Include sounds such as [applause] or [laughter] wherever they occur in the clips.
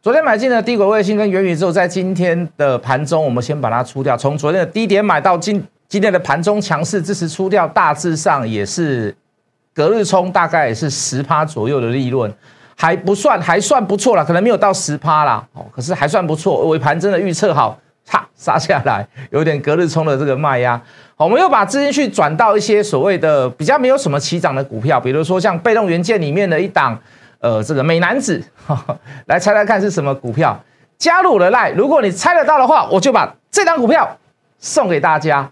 昨天买进的低轨卫星跟元宇宙，在今天的盘中，我们先把它出掉。从昨天的低点买到今今天的盘中强势支持出掉，大致上也是隔日冲，大概也是十趴左右的利润，还不算还算不错了，可能没有到十趴啦，哦，可是还算不错。尾盘真的预测好，嚓杀下来，有点隔日冲的这个卖压。我们又把资金去转到一些所谓的比较没有什么起涨的股票，比如说像被动元件里面的一档。呃，这个美男子，[laughs] 来猜猜看是什么股票？加入了赖，如果你猜得到的话，我就把这张股票送给大家。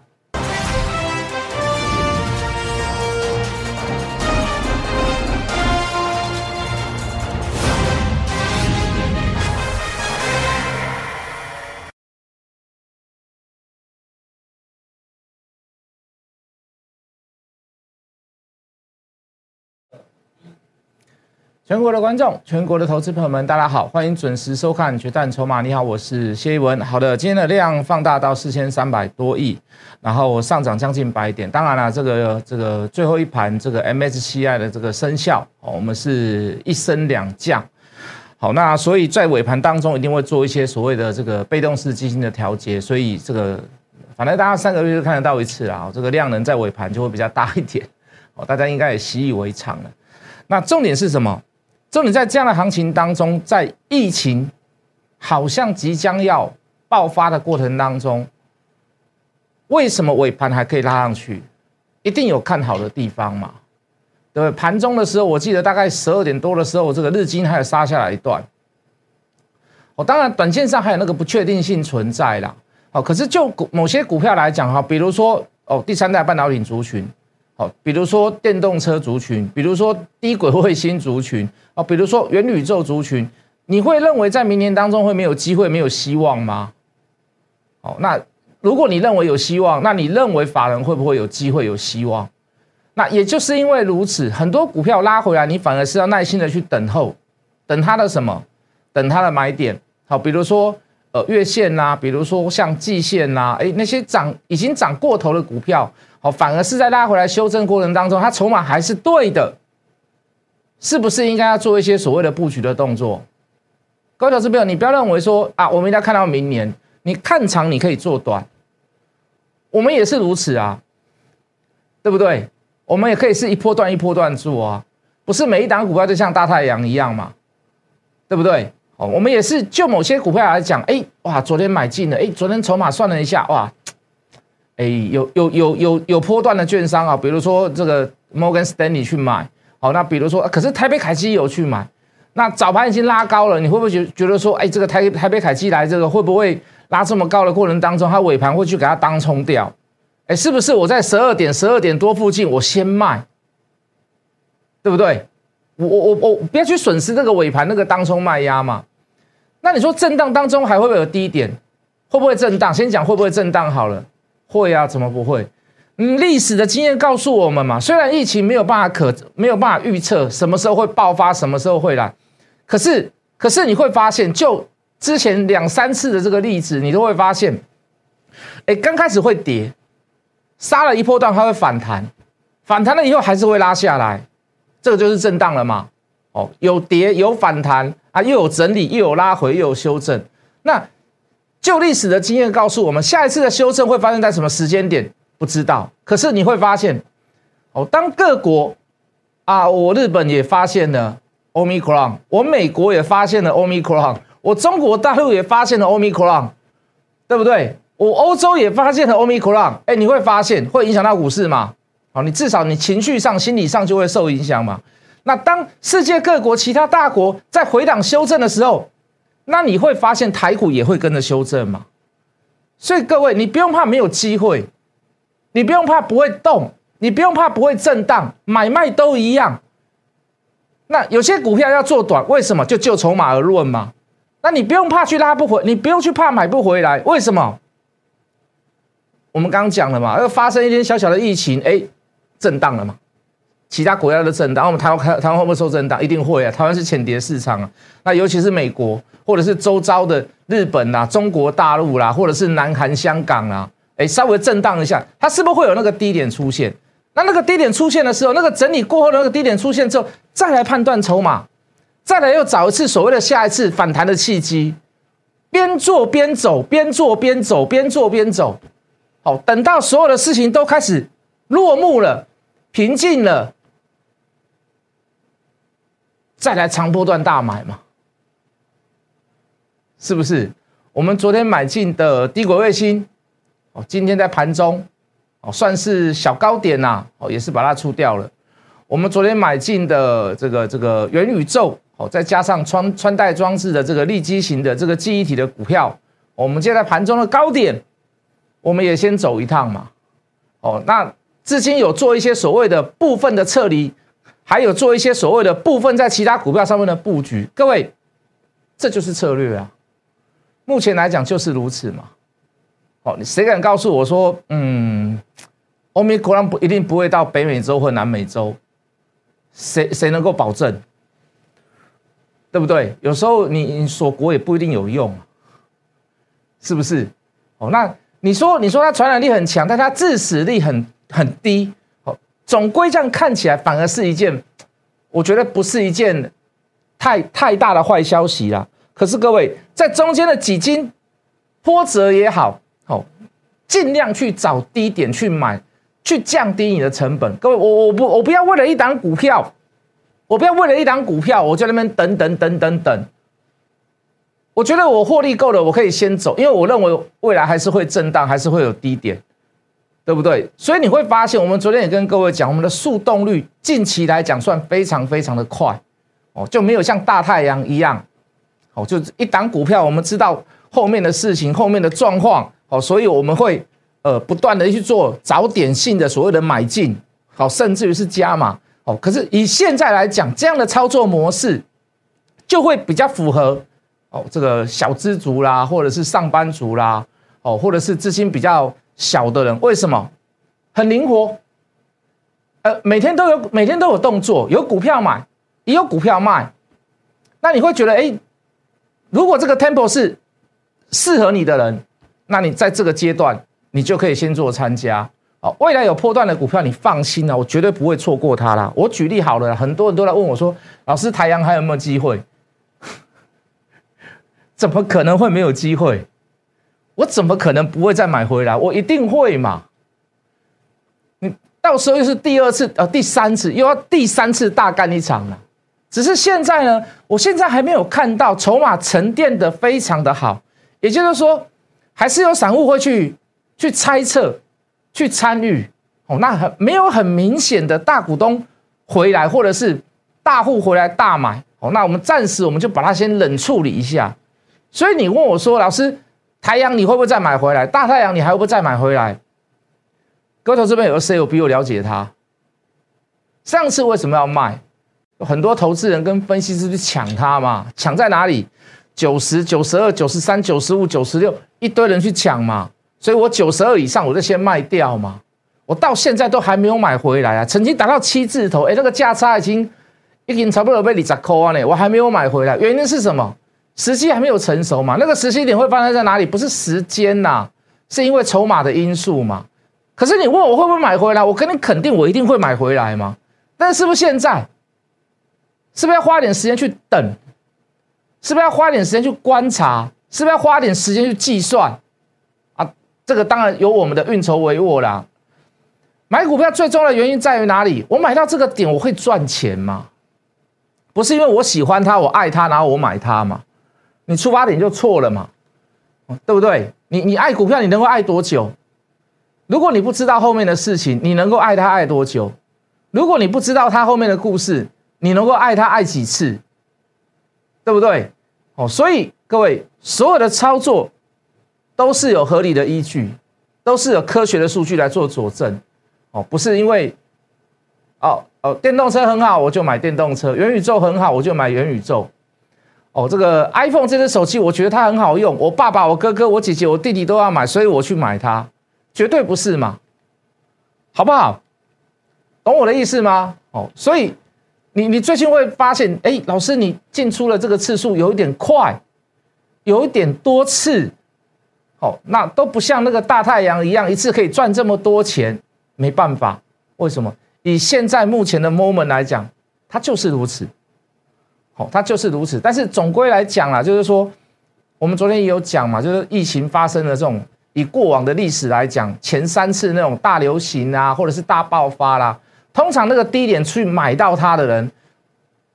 全国的观众，全国的投资朋友们，大家好，欢迎准时收看《决战筹码》。你好，我是谢一文。好的，今天的量放大到四千三百多亿，然后上涨将近百点。当然了，这个这个最后一盘这个 MSCI 的这个生效，我们是一升两降。好，那所以在尾盘当中一定会做一些所谓的这个被动式基金的调节，所以这个反正大家三个月就看得到一次啊。这个量能在尾盘就会比较大一点，哦，大家应该也习以为常了。那重点是什么？就你在这样的行情当中，在疫情好像即将要爆发的过程当中，为什么尾盘还可以拉上去？一定有看好的地方嘛？对不对？盘中的时候，我记得大概十二点多的时候，这个日经还有杀下来一段。哦，当然短线上还有那个不确定性存在啦。哦，可是就股某些股票来讲哈，比如说哦，第三代半导体族群。好，比如说电动车族群，比如说低轨卫星族群，啊，比如说元宇宙族群，你会认为在明年当中会没有机会、没有希望吗？好，那如果你认为有希望，那你认为法人会不会有机会、有希望？那也就是因为如此，很多股票拉回来，你反而是要耐心的去等候，等它的什么？等它的买点。好，比如说呃月线呐，比如说像季线呐，哎，那些涨已经涨过头的股票。好，反而是在拉回来修正过程当中，它筹码还是对的，是不是应该要做一些所谓的布局的动作？各位投资朋友，你不要认为说啊，我们一定要看到明年，你看长你可以做短，我们也是如此啊，对不对？我们也可以是一波段一波段做啊，不是每一档股票就像大太阳一样嘛，对不对？哦，我们也是就某些股票来讲，哎，哇，昨天买进了，哎，昨天筹码算了一下，哇。哎，有有有有有波段的券商啊，比如说这个摩根斯丹利去买，好，那比如说，可是台北凯基有去买，那早盘已经拉高了，你会不会觉觉得说，哎，这个台台北凯基来这个会不会拉这么高的过程当中，它尾盘会去给它当冲掉？哎，是不是我在十二点十二点多附近我先卖，对不对？我我我我不要去损失这个尾盘那个当冲卖压嘛？那你说震荡当中还会不会有低点？会不会震荡？先讲会不会震荡好了。会啊，怎么不会？嗯，历史的经验告诉我们嘛，虽然疫情没有办法可没有办法预测什么时候会爆发，什么时候会来，可是可是你会发现，就之前两三次的这个例子，你都会发现，哎，刚开始会跌，杀了一波段，它会反弹，反弹了以后还是会拉下来，这个就是震荡了嘛。哦，有跌有反弹啊，又有整理，又有拉回，又有修正，那。就历史的经验告诉我们，下一次的修正会发生在什么时间点？不知道。可是你会发现，哦，当各国啊，我日本也发现了 Omicron，我美国也发现了 Omicron，我中国大陆也发现了 Omicron，对不对？我欧洲也发现了 Omicron，哎，你会发现会影响到股市吗？好，你至少你情绪上、心理上就会受影响嘛。那当世界各国其他大国在回档修正的时候，那你会发现台股也会跟着修正嘛？所以各位，你不用怕没有机会，你不用怕不会动，你不用怕不会震荡，买卖都一样。那有些股票要做短，为什么？就就筹码而论嘛。那你不用怕去拉不回，你不用去怕买不回来，为什么？我们刚刚讲了嘛，要发生一点小小的疫情，哎，震荡了嘛。其他国家的震荡，我们台湾开台湾会不会受震荡？一定会啊！台湾是浅碟市场啊。那尤其是美国，或者是周遭的日本啦、中国大陆啦，或者是南韩、香港啦，哎，稍微震荡一下，它是不是会有那个低点出现？那那个低点出现的时候，那个整理过后的那个低点出现之后，再来判断筹码，再来又找一次所谓的下一次反弹的契机，边做边走，边做边走，边做边走。好，等到所有的事情都开始落幕了、平静了，再来长波段大买嘛？是不是？我们昨天买进的低轨卫星，哦，今天在盘中，哦，算是小高点呐，哦，也是把它出掉了。我们昨天买进的这个这个元宇宙，哦，再加上穿穿戴装置的这个立基型的这个记忆体的股票，我们现在盘中的高点，我们也先走一趟嘛。哦，那至今有做一些所谓的部分的撤离，还有做一些所谓的部分在其他股票上面的布局，各位，这就是策略啊。目前来讲就是如此嘛，哦，你谁敢告诉我说，嗯，欧米果然不一定不会到北美洲或南美洲，谁谁能够保证？对不对？有时候你你锁国也不一定有用，是不是？哦，那你说你说它传染力很强，但它致死力很很低，总归这样看起来反而是一件，我觉得不是一件太太大的坏消息啦。可是各位，在中间的几经波折也好，好，尽量去找低点去买，去降低你的成本。各位，我我不我不要为了一档股票，我不要为了一档股票，我在那边等等等等等。我觉得我获利够了，我可以先走，因为我认为未来还是会震荡，还是会有低点，对不对？所以你会发现，我们昨天也跟各位讲，我们的速动率近期来讲算非常非常的快，哦，就没有像大太阳一样。哦，就一档股票，我们知道后面的事情、后面的状况，哦，所以我们会呃不断的去做早点性的所谓的买进，好，甚至于是加码，哦，可是以现在来讲，这样的操作模式就会比较符合哦，这个小资族啦，或者是上班族啦，哦，或者是资金比较小的人，为什么？很灵活，呃，每天都有每天都有动作，有股票买，也有股票卖，那你会觉得哎？如果这个 tempo 是适合你的人，那你在这个阶段，你就可以先做参加。好，未来有破段的股票，你放心啊，我绝对不会错过它啦。我举例好了，很多人都来问我说：“老师，台阳还有没有机会？” [laughs] 怎么可能会没有机会？我怎么可能不会再买回来？我一定会嘛！你到时候又是第二次、呃第三次，又要第三次大干一场了。只是现在呢，我现在还没有看到筹码沉淀的非常的好，也就是说，还是有散户会去去猜测、去参与哦。那很没有很明显的大股东回来，或者是大户回来大买哦。那我们暂时我们就把它先冷处理一下。所以你问我说，老师，太阳你会不会再买回来？大太阳你还会不会再买回来？哥头这边有个 C，我比我了解他，上次为什么要卖？很多投资人跟分析师去抢它嘛，抢在哪里？九十九十二、九十三、九十五、九十六，一堆人去抢嘛。所以我九十二以上，我就先卖掉嘛。我到现在都还没有买回来啊，曾经达到七字头，哎，那个价差已经已经差不多被你砸扣啊呢，我还没有买回来，原因是什么？时机还没有成熟嘛。那个时机点会发生在哪里？不是时间呐，是因为筹码的因素嘛。可是你问我会不会买回来，我跟你肯定，我一定会买回来嘛。但是不是现在？是不是要花点时间去等？是不是要花点时间去观察？是不是要花点时间去计算？啊，这个当然有我们的运筹帷幄啦。买股票最重要的原因在于哪里？我买到这个点，我会赚钱吗？不是因为我喜欢它，我爱它，然后我买它嘛？你出发点就错了嘛？对不对？你你爱股票，你能够爱多久？如果你不知道后面的事情，你能够爱它爱多久？如果你不知道它后面的故事，你能够爱他爱几次，对不对？哦，所以各位所有的操作都是有合理的依据，都是有科学的数据来做佐证。哦，不是因为哦哦电动车很好，我就买电动车；元宇宙很好，我就买元宇宙。哦，这个 iPhone 这只手机，我觉得它很好用，我爸爸、我哥哥、我姐姐、我弟弟都要买，所以我去买它，绝对不是嘛？好不好？懂我的意思吗？哦，所以。你你最近会发现，哎，老师，你进出了这个次数有一点快，有一点多次，好，那都不像那个大太阳一样，一次可以赚这么多钱，没办法，为什么？以现在目前的 moment 来讲，它就是如此，哦，它就是如此。但是总归来讲啦，就是说，我们昨天也有讲嘛，就是疫情发生的这种，以过往的历史来讲，前三次那种大流行啊，或者是大爆发啦，通常那个低点去买到它的人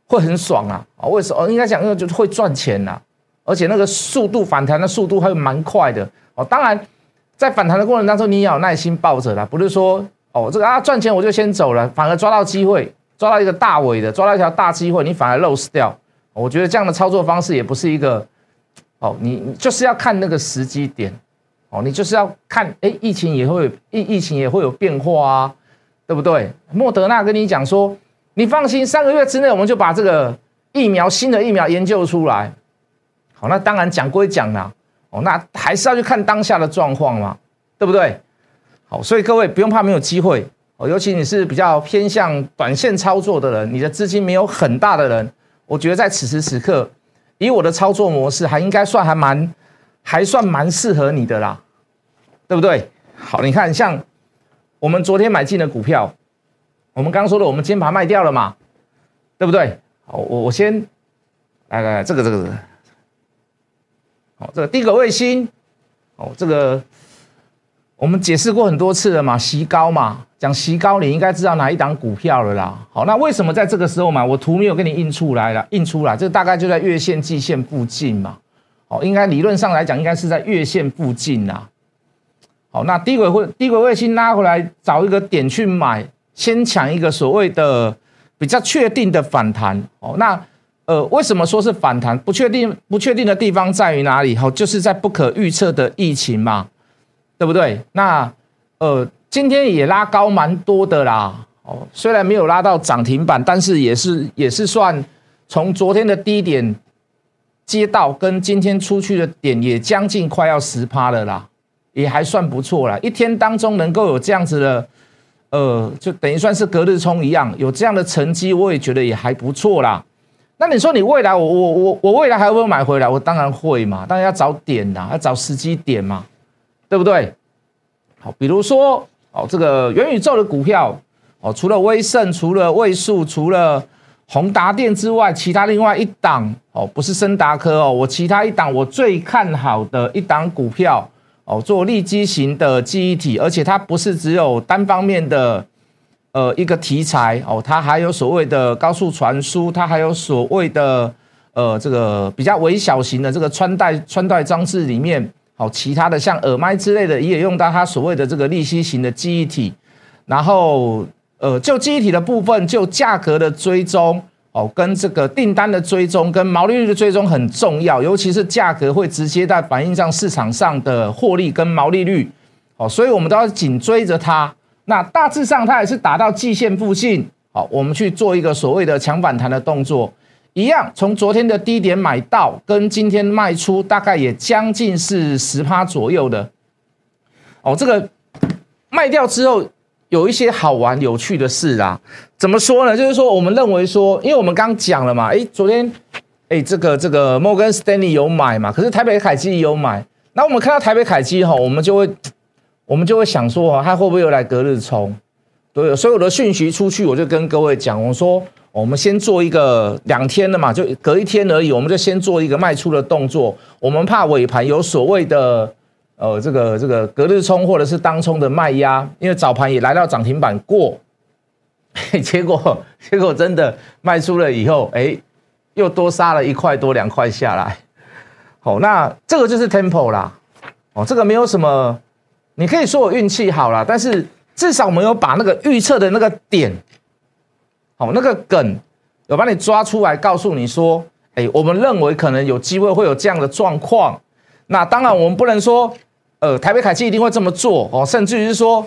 会很爽啊。啊，为什么？应该讲，因为就会赚钱呐，而且那个速度反弹的速度还蛮快的。哦，当然，在反弹的过程当中，你也要耐心抱着啦，不是说哦这个啊赚钱我就先走了，反而抓到机会。抓到一个大尾的，抓到一条大机会，你反而 lose 掉。我觉得这样的操作方式也不是一个哦，你就是要看那个时机点哦，你就是要看，哎，疫情也会疫疫情也会有变化啊，对不对？莫德纳跟你讲说，你放心，三个月之内我们就把这个疫苗新的疫苗研究出来。好，那当然讲归讲啦，哦，那还是要去看当下的状况嘛，对不对？好，所以各位不用怕没有机会。尤其你是比较偏向短线操作的人，你的资金没有很大的人，我觉得在此时此刻，以我的操作模式，还应该算还蛮，还算蛮适合你的啦，对不对？好，你看像我们昨天买进的股票，我们刚刚说的，我们今天把它卖掉了嘛，对不对？好，我我先来来来，这个这个，好，这个第一个卫星，哦，这个。我们解释过很多次了嘛，席高嘛，讲席高，你应该知道哪一档股票了啦。好，那为什么在这个时候买？我图没有给你印出来了，印出来，这大概就在月线、季线附近嘛。好，应该理论上来讲，应该是在月线附近啦。好，那低轨会低轨卫星拉回来，找一个点去买，先抢一个所谓的比较确定的反弹。哦，那呃，为什么说是反弹？不确定不确定的地方在于哪里？好，就是在不可预测的疫情嘛。对不对？那呃，今天也拉高蛮多的啦。哦，虽然没有拉到涨停板，但是也是也是算从昨天的低点接到跟今天出去的点也将近快要十趴了啦，也还算不错啦。一天当中能够有这样子的，呃，就等于算是隔日冲一样，有这样的成绩，我也觉得也还不错啦。那你说你未来我我我我未来还会不会买回来？我当然会嘛，当然要找点呐，要找时机点嘛。对不对？好，比如说哦，这个元宇宙的股票哦，除了威盛、除了位数、除了宏达电之外，其他另外一档哦，不是森达科哦，我其他一档我最看好的一档股票哦，做立基型的记忆体，而且它不是只有单方面的呃一个题材哦，它还有所谓的高速传输，它还有所谓的呃这个比较微小型的这个穿戴穿戴装置里面。好，其他的像耳麦之类的，也用到它所谓的这个利息型的记忆体。然后，呃，就记忆体的部分，就价格的追踪，哦，跟这个订单的追踪，跟毛利率的追踪很重要，尤其是价格会直接在反映上市场上的获利跟毛利率。哦，所以我们都要紧追着它。那大致上，它也是达到季线附近。好，我们去做一个所谓的强反弹的动作。一样，从昨天的低点买到，跟今天卖出，大概也将近是十趴左右的。哦，这个卖掉之后，有一些好玩有趣的事啦。怎么说呢？就是说，我们认为说，因为我们刚讲了嘛，诶，昨天，诶，这个这个摩根斯丹利有买嘛，可是台北凯基也有买。那我们看到台北凯基哈，我们就会，我们就会想说，它会不会又来隔日冲？对，所以我的讯息出去，我就跟各位讲，我说。我们先做一个两天的嘛，就隔一天而已，我们就先做一个卖出的动作。我们怕尾盘有所谓的呃这个这个隔日冲或者是当冲的卖压，因为早盘也来到涨停板过，[laughs] 结果结果真的卖出了以后，哎，又多杀了一块多两块下来。好，那这个就是 temple 啦。哦，这个没有什么，你可以说我运气好了，但是至少我们有把那个预测的那个点。哦，那个梗有把你抓出来，告诉你说，哎，我们认为可能有机会会有这样的状况。那当然，我们不能说，呃，台北凯基一定会这么做哦，甚至于是说，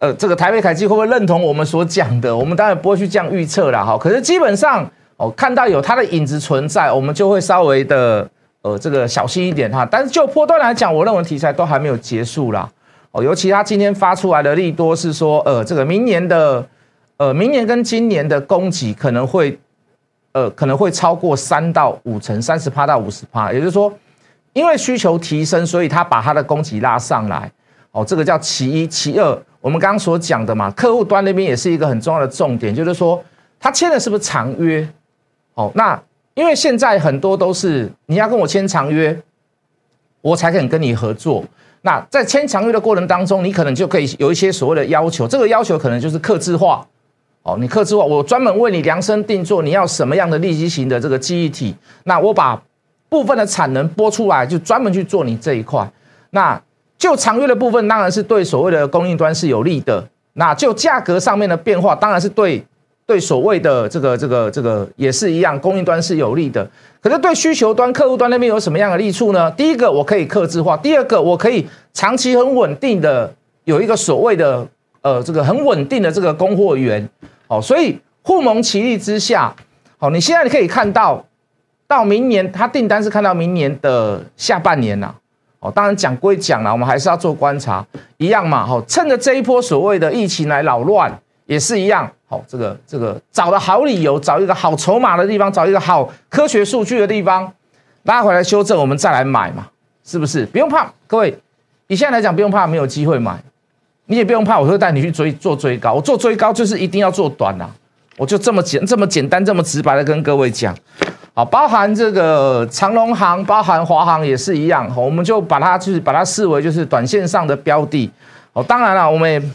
呃，这个台北凯基会不会认同我们所讲的？我们当然不会去这样预测了哈。可是基本上，哦，看到有它的影子存在，我们就会稍微的，呃，这个小心一点哈。但是就波段来讲，我认为题材都还没有结束啦。哦，尤其他今天发出来的利多是说，呃，这个明年的。呃，明年跟今年的供给可能会，呃，可能会超过三到五成，三十趴到五十趴，也就是说，因为需求提升，所以他把他的供给拉上来。哦，这个叫其一，其二，我们刚刚所讲的嘛，客户端那边也是一个很重要的重点，就是说他签的是不是长约？哦，那因为现在很多都是你要跟我签长约，我才肯跟你合作。那在签长约的过程当中，你可能就可以有一些所谓的要求，这个要求可能就是克制化。哦，你克制化，我专门为你量身定做，你要什么样的立基型的这个记忆体？那我把部分的产能拨出来，就专门去做你这一块。那就长约的部分，当然是对所谓的供应端是有利的。那就价格上面的变化，当然是对对所谓的这个这个这个也是一样，供应端是有利的。可是对需求端、客户端那边有什么样的利处呢？第一个，我可以克制化；第二个，我可以长期很稳定的有一个所谓的呃这个很稳定的这个供货源。哦，所以互蒙其利之下，好，你现在可以看到，到明年它订单是看到明年的下半年呐。哦，当然讲归讲了，我们还是要做观察，一样嘛。好，趁着这一波所谓的疫情来扰乱，也是一样。好，这个这个找的好理由，找一个好筹码的地方，找一个好科学数据的地方，拉回来修正，我们再来买嘛，是不是？不用怕，各位，你现在来讲不用怕没有机会买，你也不用怕，我会带你去追做追高，我做追高就是一定要做短呐，我就这么简这么简单这么直白的跟各位讲。好，包含这个长隆行，包含华航也是一样，我们就把它就是把它视为就是短线上的标的。哦，当然了，我们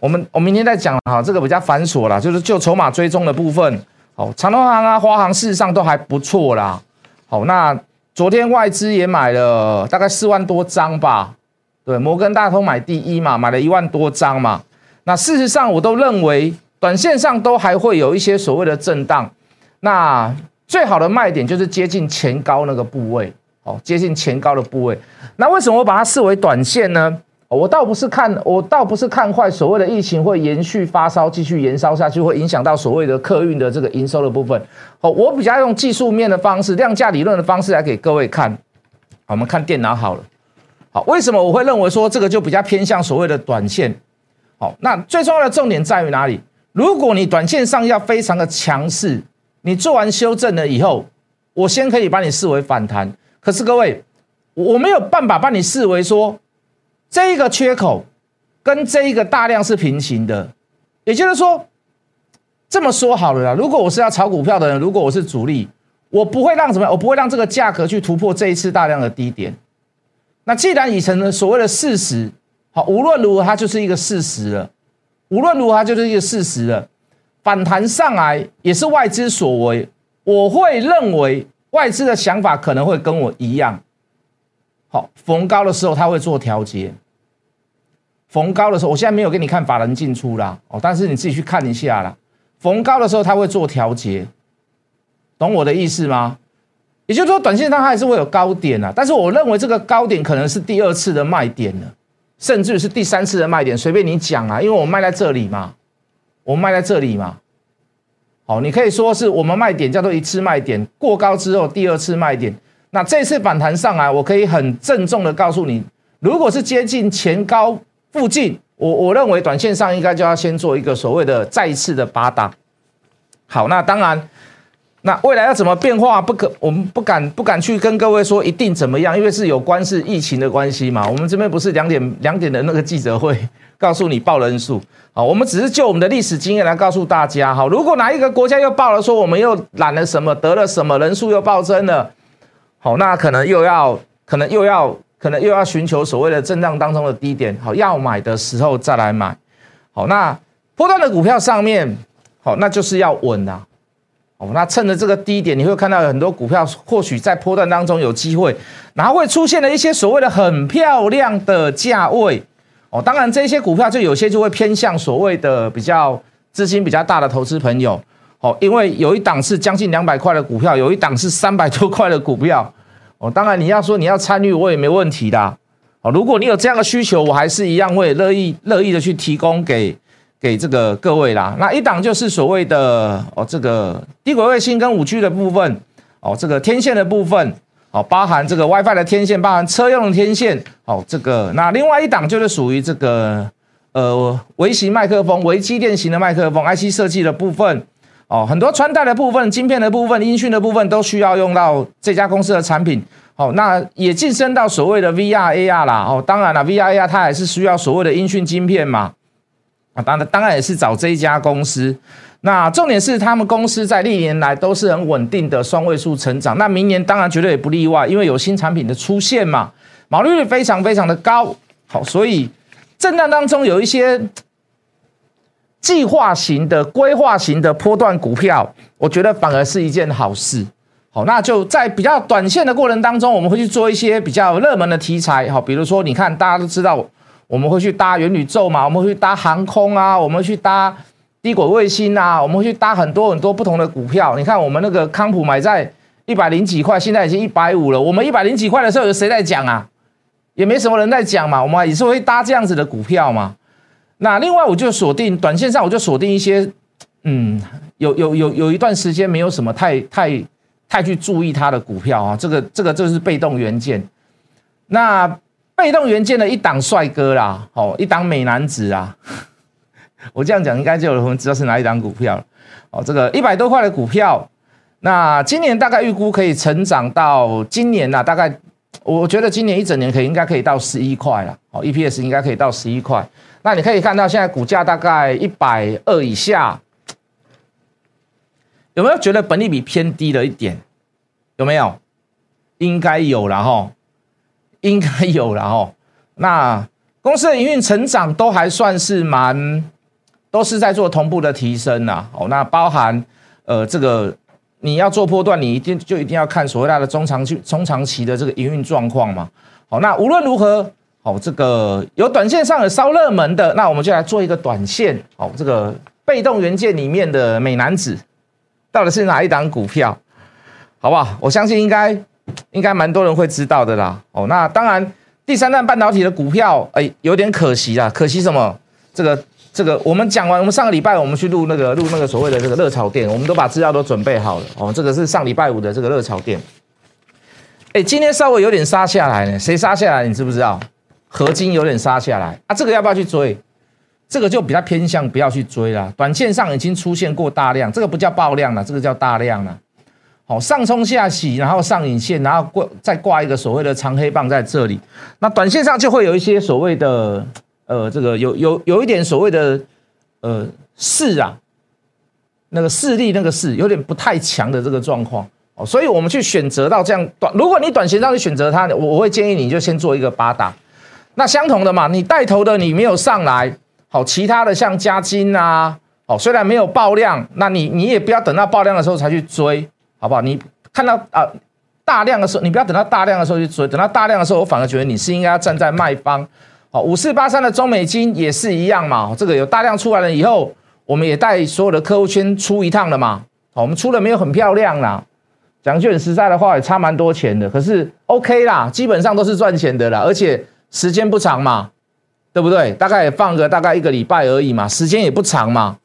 我们我明天再讲哈，这个比较繁琐啦，就是就筹码追踪的部分。好，长隆行啊，华航事实上都还不错啦。好，那昨天外资也买了大概四万多张吧，对，摩根大通买第一嘛，买了一万多张嘛。那事实上我都认为，短线上都还会有一些所谓的震荡。那最好的卖点就是接近前高那个部位，哦，接近前高的部位。那为什么我把它视为短线呢？我倒不是看，我倒不是看坏所谓的疫情会延续发烧，继续延烧下去，会影响到所谓的客运的这个营收的部分。哦，我比较用技术面的方式，量价理论的方式来给各位看。我们看电脑好了。好，为什么我会认为说这个就比较偏向所谓的短线？好，那最重要的重点在于哪里？如果你短线上要非常的强势。你做完修正了以后，我先可以把你视为反弹。可是各位，我没有办法把你视为说这一个缺口跟这一个大量是平行的。也就是说，这么说好了啦，如果我是要炒股票的人，如果我是主力，我不会让什么，我不会让这个价格去突破这一次大量的低点。那既然已成了所谓的事实，好，无论如何它就是一个事实了。无论如何它就是一个事实了。反弹上来也是外资所为，我会认为外资的想法可能会跟我一样。好，逢高的时候他会做调节。逢高的时候，我现在没有给你看法人进出啦，哦，但是你自己去看一下啦。逢高的时候他会做调节，懂我的意思吗？也就是说，短线它还是会有高点啊，但是我认为这个高点可能是第二次的卖点了，甚至是第三次的卖点，随便你讲啊，因为我卖在这里嘛。我卖在这里嘛，好，你可以说是我们卖点叫做一次卖点，过高之后第二次卖点。那这次反弹上来，我可以很郑重的告诉你，如果是接近前高附近，我我认为短线上应该就要先做一个所谓的再次的八打。好，那当然，那未来要怎么变化，不可我们不敢不敢去跟各位说一定怎么样，因为是有关是疫情的关系嘛。我们这边不是两点两点的那个记者会。告诉你报人数，好，我们只是就我们的历史经验来告诉大家，好，如果哪一个国家又报了说我们又染了什么，得了什么，人数又暴增了，好，那可能又要，可能又要，可能又要寻求所谓的震荡当中的低点，好，要买的时候再来买，好，那波段的股票上面，好，那就是要稳啊，那趁着这个低点，你会看到很多股票或许在波段当中有机会，然后会出现了一些所谓的很漂亮的价位。哦，当然这些股票就有些就会偏向所谓的比较资金比较大的投资朋友，哦，因为有一档是将近两百块的股票，有一档是三百多块的股票，哦，当然你要说你要参与，我也没问题的，哦，如果你有这样的需求，我还是一样会乐意乐意的去提供给给这个各位啦。那一档就是所谓的哦这个低轨卫星跟五 G 的部分，哦，这个天线的部分。哦，包含这个 WiFi 的天线，包含车用的天线。哦，这个那另外一档就是属于这个呃微型麦克风、微机电型的麦克风 IC 设计的部分。哦，很多穿戴的部分、晶片的部分、音讯的部分都需要用到这家公司的产品。哦，那也晋升到所谓的 VR AR 啦。哦，当然了，VR AR 它还是需要所谓的音讯晶片嘛。啊，当然当然也是找这一家公司。那重点是他们公司在历年来都是很稳定的双位数成长，那明年当然绝对也不例外，因为有新产品的出现嘛，毛利率非常非常的高。好，所以震荡当中有一些计划型的、规划型的波段股票，我觉得反而是一件好事。好，那就在比较短线的过程当中，我们会去做一些比较热门的题材。好，比如说你看，大家都知道我们会去搭元宇宙嘛，我们会去搭航空啊，我们去搭低轨卫星啊，我们会去搭很多很多不同的股票。你看我们那个康普买在一百零几块，现在已经一百五了。我们一百零几块的时候有谁在讲啊？也没什么人在讲嘛。我们也是会搭这样子的股票嘛。那另外我就锁定短线上，我就锁定一些，嗯，有有有有一段时间没有什么太太。太去注意它的股票啊，这个这个就是被动元件。那被动元件的一档帅哥啦，哦，一档美男子啊。[laughs] 我这样讲应该就有人知道是哪一档股票了。哦，这个一百多块的股票，那今年大概预估可以成长到今年呐，大概我觉得今年一整年可以应该可以到十一块了。哦，EPS 应该可以到十一块。那你可以看到现在股价大概一百二以下。有没有觉得本利比偏低了一点？有没有？应该有了哈，应该有了哦。那公司的营运成长都还算是蛮，都是在做同步的提升呐。哦，那包含呃这个你要做波段，你一定就一定要看所谓的中长期、中长期的这个营运状况嘛。好，那无论如何，哦这个有短线上有烧热门的，那我们就来做一个短线。哦，这个被动元件里面的美男子。到底是哪一档股票，好不好？我相信应该应该蛮多人会知道的啦。哦，那当然，第三代半导体的股票，哎，有点可惜啦。可惜什么？这个这个，我们讲完，我们上个礼拜我们去录那个录那个所谓的这个热炒店，我们都把资料都准备好了。哦，这个是上礼拜五的这个热炒店。哎，今天稍微有点杀下来呢。谁杀下来？你知不知道？合金有点杀下来啊。这个要不要去追？这个就比较偏向不要去追啦，短线上已经出现过大量，这个不叫爆量了，这个叫大量了。好，上冲下洗，然后上影线，然后挂再挂一个所谓的长黑棒在这里，那短线上就会有一些所谓的呃，这个有有有一点所谓的呃势啊，那个势力那个势有点不太强的这个状况。哦，所以我们去选择到这样短，如果你短线上去选择它，我我会建议你就先做一个八打，那相同的嘛，你带头的你没有上来。好，其他的像加金啊，哦，虽然没有爆量，那你你也不要等到爆量的时候才去追，好不好？你看到啊大量的时候，你不要等到大量的时候去追，等到大量的时候，我反而觉得你是应该要站在卖方。好，五四八三的中美金也是一样嘛，这个有大量出来了以后，我们也带所有的客户圈出一趟了嘛。好，我们出的没有很漂亮啦，讲句很实在的话，也差蛮多钱的，可是 OK 啦，基本上都是赚钱的啦，而且时间不长嘛。对不对？大概也放个大概一个礼拜而已嘛，时间也不长嘛，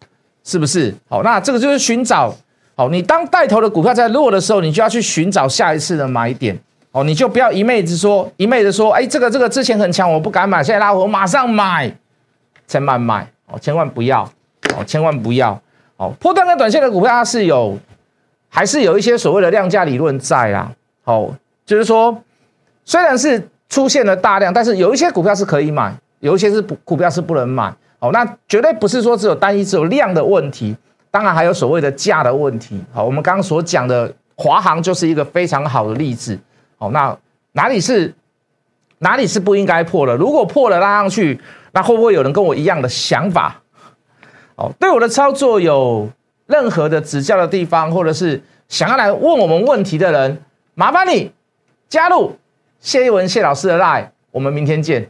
是不是？好，那这个就是寻找。好，你当带头的股票在落的时候，你就要去寻找下一次的买点。哦，你就不要一昧子说，一昧的说，哎，这个这个之前很强，我不敢买，现在拉我马上买，千万买哦，千万不要哦，千万不要哦。破断跟短线的股票它是有，还是有一些所谓的量价理论在啊。好，就是说，虽然是出现了大量，但是有一些股票是可以买。有一些是股票是不能买哦，那绝对不是说只有单一只有量的问题，当然还有所谓的价的问题。好，我们刚刚所讲的华航就是一个非常好的例子。好，那哪里是哪里是不应该破的？如果破了拉上去，那会不会有人跟我一样的想法？哦，对我的操作有任何的指教的地方，或者是想要来问我们问题的人，麻烦你加入谢一文谢老师的 line，我们明天见。